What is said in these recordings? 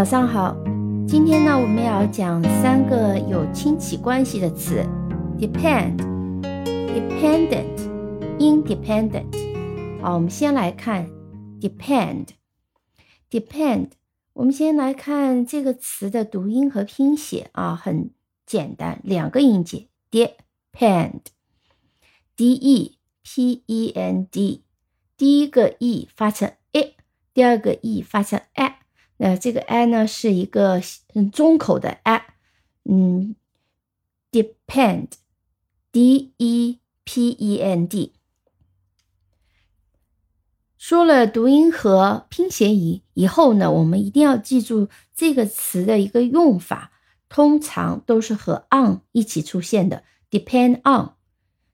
早上好，今天呢，我们要讲三个有亲戚关系的词。：depend、dependent、independent。好，我们先来看。Depend。depend，我们先来看这个词的读音和拼写啊，很简单，两个音节，depend，d e p e n d，第一个 e 发成 e，第二个 e 发成 a。那这个 i 呢是一个嗯中口的 i，嗯，depend，d e p e n d。说了读音和拼写以以后呢，我们一定要记住这个词的一个用法，通常都是和 on 一起出现的。depend on，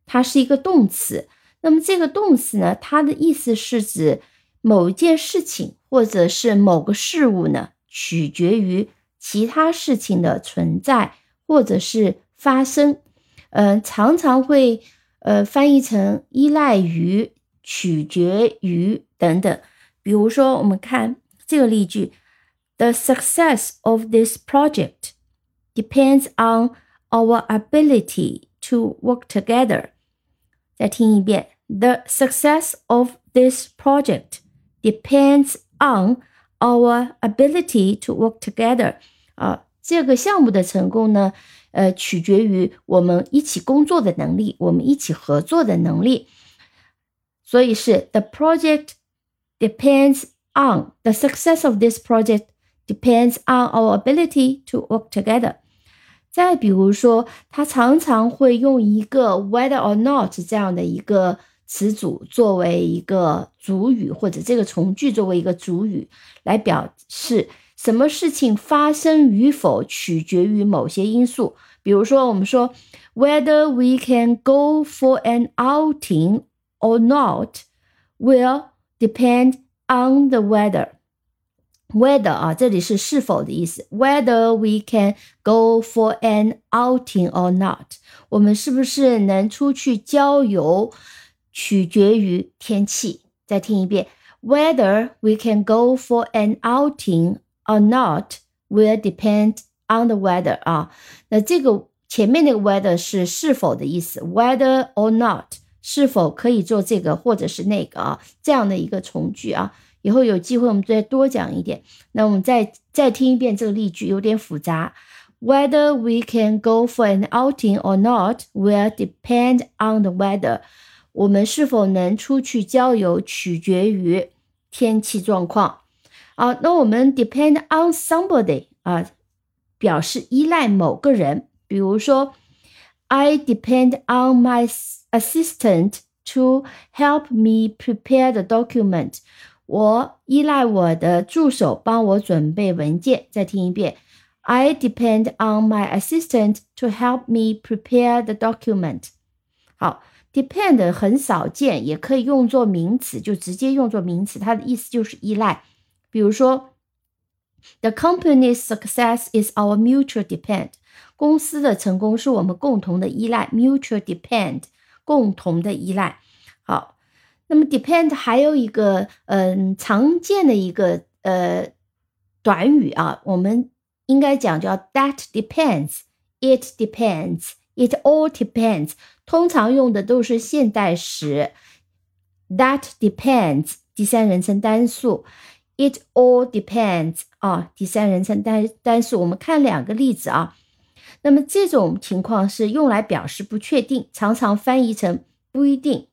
它是一个动词。那么这个动词呢，它的意思是指某一件事情。或者是某个事物呢，取决于其他事情的存在或者是发生，嗯，常常会呃翻译成依赖于、取决于等等。比如说，我们看这个例句：The success of this project depends on our ability to work together。再听一遍：The success of this project depends On our ability to work together，啊，这个项目的成功呢，呃，取决于我们一起工作的能力，我们一起合作的能力。所以是 the project depends on the success of this project depends on our ability to work together。再比如说，他常常会用一个 whether or not 这样的一个。 词组作为一个主语，或者这个从句作为一个主语来表示什么事情发生与否取决于某些因素。比如说，我们说 whether we can go for an outing or not will depend on the weather. Whether 啊，这里是是否的意思。Whether we can go for an outing or not，我们是不是能出去郊游？取决于天气。再听一遍，Whether we can go for an outing or not will depend on the weather。啊，那这个前面那个 weather 是是否的意思，whether or not 是否可以做这个或者是那个啊，这样的一个从句啊。以后有机会我们再多讲一点。那我们再再听一遍这个例句，有点复杂。Whether we can go for an outing or not will depend on the weather。 我们是否能出去郊游，取决于天气状况。啊，那我们 depend on somebody 啊，表示依赖某个人。比如说，I depend on my assistant to help me prepare the document。我依赖我的助手帮我准备文件。再听一遍，I depend on my assistant to help me prepare the document。好。Depend 很少见，也可以用作名词，就直接用作名词，它的意思就是依赖。比如说，The company's success is our mutual depend。公司的成功是我们共同的依赖，mutual depend，共同的依赖。好，那么 depend 还有一个嗯常见的一个呃短语啊，我们应该讲叫 That depends，It depends It all depends。通常用的都是现代时。That depends。第三人称单数。It all depends。啊，第三人称单单数。我们看两个例子啊。那么这种情况是用来表示不确定，常常翻译成不一定。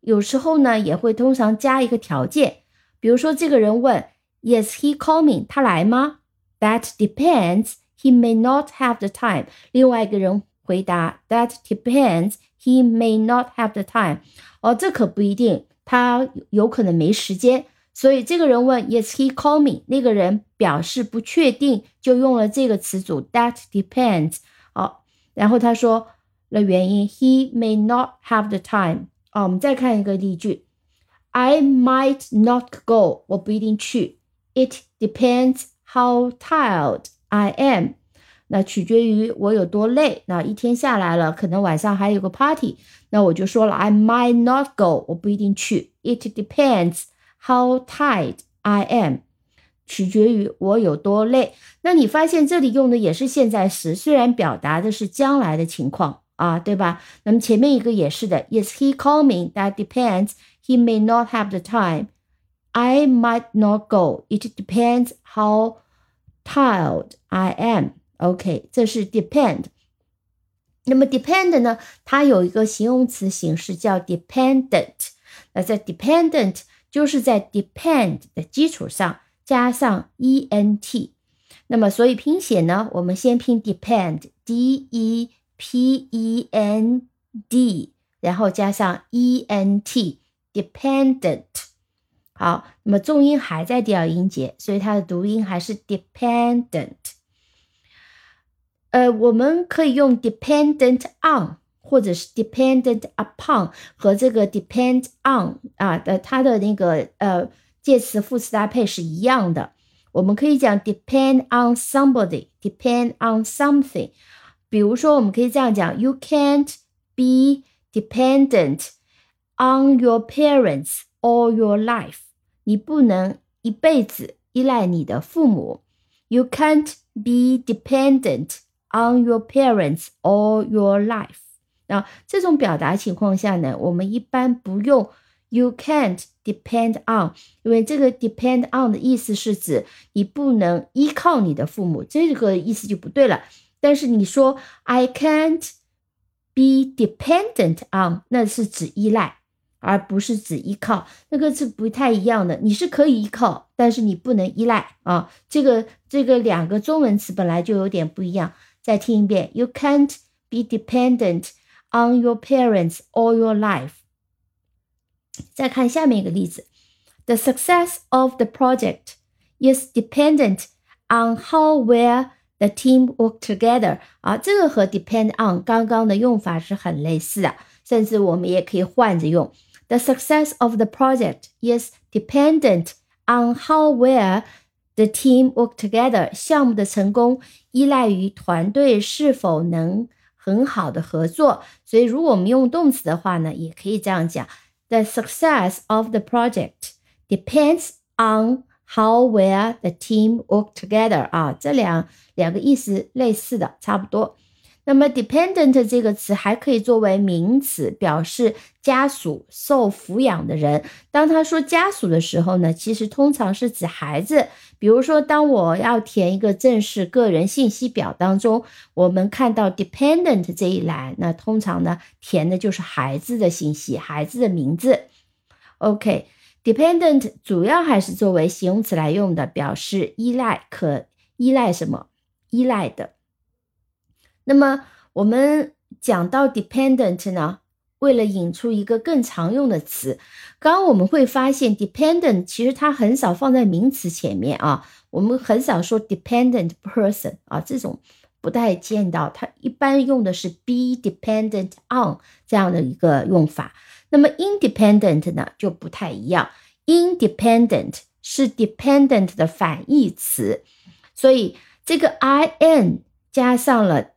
有时候呢，也会通常加一个条件。比如说，这个人问：Yes, he coming？他来吗？That depends。He may not have the time。另外一个人。回答：That depends. He may not have the time. 哦，这可不一定，他有可能没时间。所以这个人问：Is he coming？那个人表示不确定，就用了这个词组 That depends. 好，然后他说了原因：He may not have the time. 哦，我们再看一个例句：I might not go. 我不一定去。It depends how tired I am. 那取决于我有多累。那一天下来了，可能晚上还有个 party，那我就说了，I might not go，我不一定去。It depends how tired I am， 取决于我有多累。那你发现这里用的也是现在时，虽然表达的是将来的情况啊，对吧？那么前面一个也是的，Is he coming? That depends. He may not have the time. I might not go. It depends how tired I am. OK，这是 depend。那么 depend 呢？它有一个形容词形式叫 dependent。那在 dependent 就是在 depend 的基础上加上 e n t。那么所以拼写呢，我们先拼 depend，d e p e n d，然后加上 e n t，dependent。好，那么重音还在第二音节，所以它的读音还是 dependent。呃，我们可以用 dependent on 或者是 dependent upon 和这个 depend on 啊的它的那个呃介词副词搭配是一样的。我们可以讲 depend on somebody，depend on something。比如说，我们可以这样讲：You can't be dependent on your parents all your life。你不能一辈子依赖你的父母。You can't be dependent on your parents all your life。啊，这种表达情况下呢，我们一般不用 you can't depend on，因为这个 depend on 的意思是指你不能依靠你的父母，这个意思就不对了。但是你说 I can't be dependent on，那是指依赖，而不是指依靠，那个是不太一样的。你是可以依靠，但是你不能依赖啊。这个这个两个中文词本来就有点不一样。再听一遍，You can't be dependent on your parents all your life。再看下面一个例子，The success of the project is dependent on how well the team work together。啊，这个和 depend on 刚刚的用法是很类似的，甚至我们也可以换着用。The success of the project is dependent on how well the team work together。项目的成功依赖于团队是否能很好的合作。所以，如果我们用动词的话呢，也可以这样讲。The success of the project depends on how well the team work together 啊，这两两个意思类似的，差不多。那么，dependent 这个词还可以作为名词，表示家属、受抚养的人。当他说家属的时候呢，其实通常是指孩子。比如说，当我要填一个正式个人信息表当中，我们看到 dependent 这一栏，那通常呢，填的就是孩子的信息，孩子的名字。OK，dependent 主要还是作为形容词来用的，表示依赖，可依赖什么？依赖的。那么我们讲到 dependent 呢，为了引出一个更常用的词，刚刚我们会发现 dependent 其实它很少放在名词前面啊，我们很少说 dependent person 啊，这种不太见到，它一般用的是 be dependent on 这样的一个用法。那么 independent 呢就不太一样，independent 是 dependent 的反义词，所以这个 i n 加上了。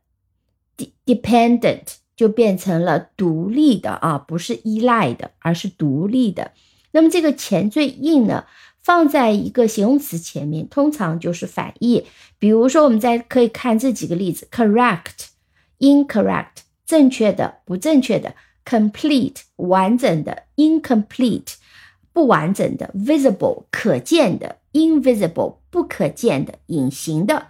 Dependent 就变成了独立的啊，不是依赖的，而是独立的。那么这个前缀 in 呢，放在一个形容词前面，通常就是反义。比如说，我们再可以看这几个例子：correct、incorrect，正确的、不正确的；complete、完整的；incomplete、不完整的；visible、可见的；invisible、不可见的、隐形的。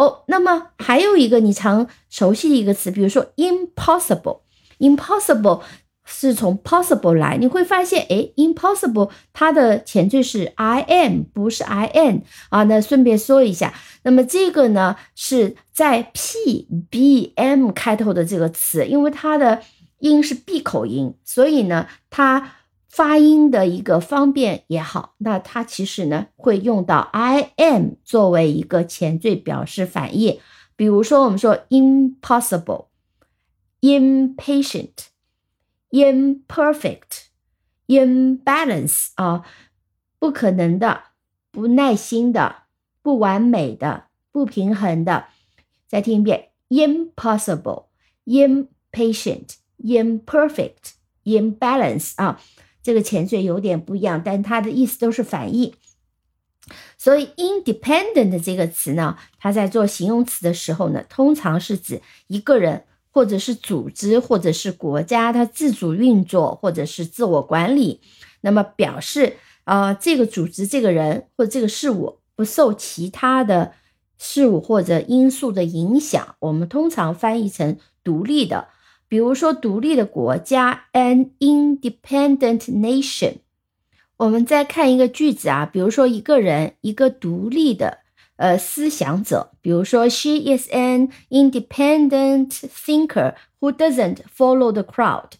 哦，那么还有一个你常熟悉的一个词，比如说 impossible，impossible 是从 possible 来，你会发现，哎，impossible 它的前缀是 i am，不是 i n 啊。那顺便说一下，那么这个呢是在 p b m 开头的这个词，因为它的音是闭口音，所以呢它。发音的一个方便也好，那它其实呢会用到 I am 作为一个前缀表示反义。比如说，我们说 impossible、impatient、imperfect、imbalance 啊，不可能的、不耐心的、不完美的、不平衡的。再听一遍：impossible、impatient、imperfect、imbalance 啊。这个前缀有点不一样，但它的意思都是反义。所以 independent 这个词呢，它在做形容词的时候呢，通常是指一个人或者是组织或者是国家它自主运作或者是自我管理，那么表示啊这个组织这个人或这个事物不受其他的事物或者因素的影响，我们通常翻译成独立的。比如说独立的国家，an independent nation。我们再看一个句子啊，比如说一个人，一个独立的呃思想者，比如说 She is an independent thinker who doesn't follow the crowd。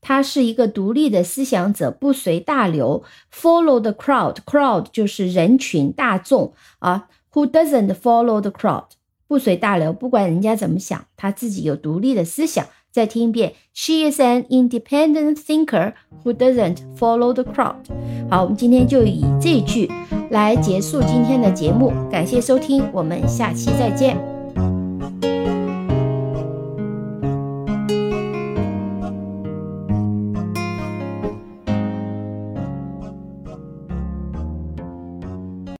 她是一个独立的思想者，不随大流。Follow the crowd，crowd 就是人群大众啊。Who doesn't follow the crowd？不随大流，不管人家怎么想，他自己有独立的思想。 再听一遍，She is an independent thinker who doesn't follow the crowd。好，我们今天就以这句来结束今天的节目，感谢收听，我们下期再见。